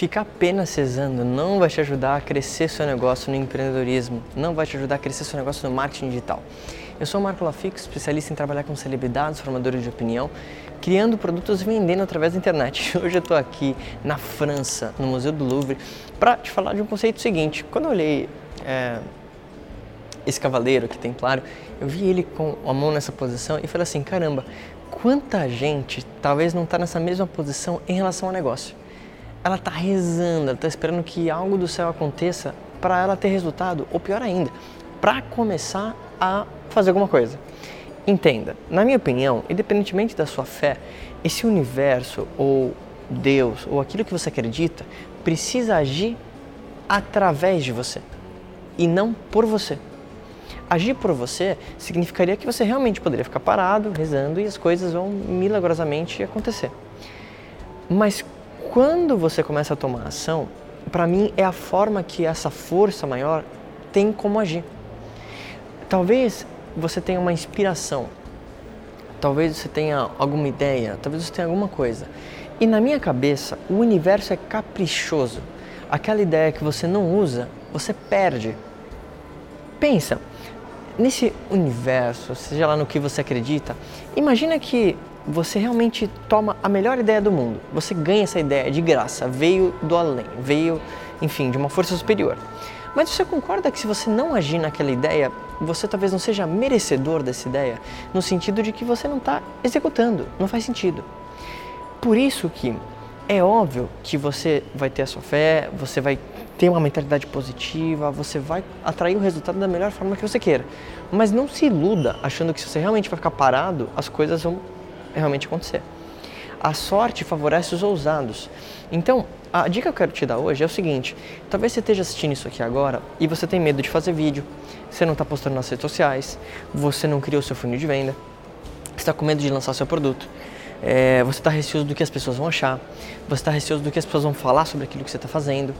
Ficar apenas cesando não vai te ajudar a crescer seu negócio no empreendedorismo, não vai te ajudar a crescer seu negócio no marketing digital. Eu sou o Marco Lafix, especialista em trabalhar com celebridades, formadores de opinião, criando produtos e vendendo através da internet. Hoje eu estou aqui na França, no Museu do Louvre, para te falar de um conceito seguinte. Quando eu olhei é, esse cavaleiro aqui templário, eu vi ele com a mão nessa posição e falei assim, caramba, quanta gente talvez não está nessa mesma posição em relação ao negócio. Ela está rezando, ela está esperando que algo do céu aconteça para ela ter resultado, ou pior ainda, para começar a fazer alguma coisa. Entenda, na minha opinião, independentemente da sua fé, esse universo ou Deus ou aquilo que você acredita precisa agir através de você e não por você. Agir por você significaria que você realmente poderia ficar parado, rezando e as coisas vão milagrosamente acontecer. Mas quando você começa a tomar ação, para mim é a forma que essa força maior tem como agir. Talvez você tenha uma inspiração, talvez você tenha alguma ideia, talvez você tenha alguma coisa. E na minha cabeça, o universo é caprichoso. Aquela ideia que você não usa, você perde. Pensa, nesse universo, seja lá no que você acredita, imagina que você realmente toma a melhor ideia do mundo. Você ganha essa ideia de graça, veio do além, veio, enfim, de uma força superior. Mas você concorda que se você não agir naquela ideia, você talvez não seja merecedor dessa ideia, no sentido de que você não está executando, não faz sentido. Por isso que é óbvio que você vai ter a sua fé, você vai ter uma mentalidade positiva, você vai atrair o resultado da melhor forma que você queira. Mas não se iluda achando que se você realmente vai ficar parado, as coisas vão realmente acontecer. A sorte favorece os ousados. Então, a dica que eu quero te dar hoje é o seguinte: talvez você esteja assistindo isso aqui agora e você tem medo de fazer vídeo, você não está postando nas redes sociais, você não criou seu funil de venda, você está com medo de lançar seu produto, é, você está receoso do que as pessoas vão achar, você está receoso do que as pessoas vão falar sobre aquilo que você está fazendo.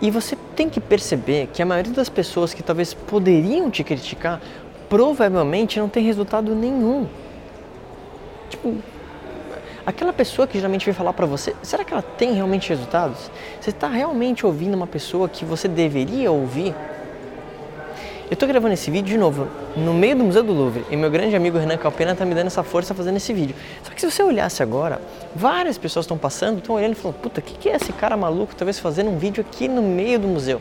E você tem que perceber que a maioria das pessoas que talvez poderiam te criticar provavelmente não tem resultado nenhum. Tipo, aquela pessoa que geralmente vem falar para você, será que ela tem realmente resultados? Você está realmente ouvindo uma pessoa que você deveria ouvir? Eu estou gravando esse vídeo de novo no meio do Museu do Louvre e meu grande amigo Renan Calpena está me dando essa força fazendo esse vídeo. Só que se você olhasse agora, várias pessoas estão passando, estão olhando e falando: Puta, o que, que é esse cara maluco talvez fazendo um vídeo aqui no meio do museu?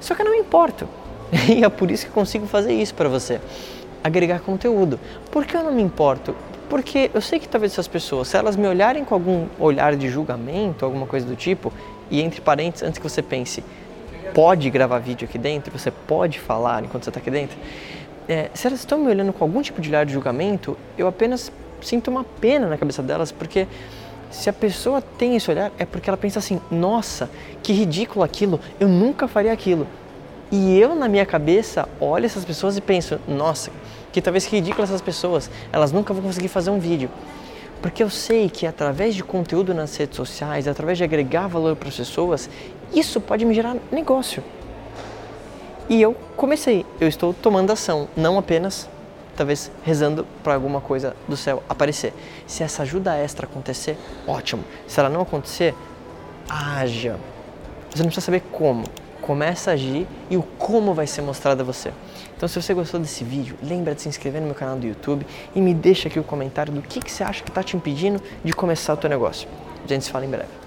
Só que eu não me importo. E é por isso que consigo fazer isso para você agregar conteúdo. Por que eu não me importo? Porque eu sei que talvez essas pessoas, se elas me olharem com algum olhar de julgamento, alguma coisa do tipo, e entre parênteses, antes que você pense, pode gravar vídeo aqui dentro, você pode falar enquanto você está aqui dentro, é, se elas estão me olhando com algum tipo de olhar de julgamento, eu apenas sinto uma pena na cabeça delas, porque se a pessoa tem esse olhar, é porque ela pensa assim: nossa, que ridículo aquilo, eu nunca faria aquilo. E eu, na minha cabeça, olho essas pessoas e penso: nossa, que talvez que ridículo essas pessoas, elas nunca vão conseguir fazer um vídeo. Porque eu sei que através de conteúdo nas redes sociais, através de agregar valor para as pessoas, isso pode me gerar negócio. E eu comecei, eu estou tomando ação, não apenas talvez rezando para alguma coisa do céu aparecer. Se essa ajuda extra acontecer, ótimo. Se ela não acontecer, haja. Você não precisa saber como. Começa a agir e o como vai ser mostrado a você. Então, se você gostou desse vídeo, lembra de se inscrever no meu canal do YouTube e me deixa aqui o comentário do que, que você acha que está te impedindo de começar o teu negócio. A gente se fala em breve.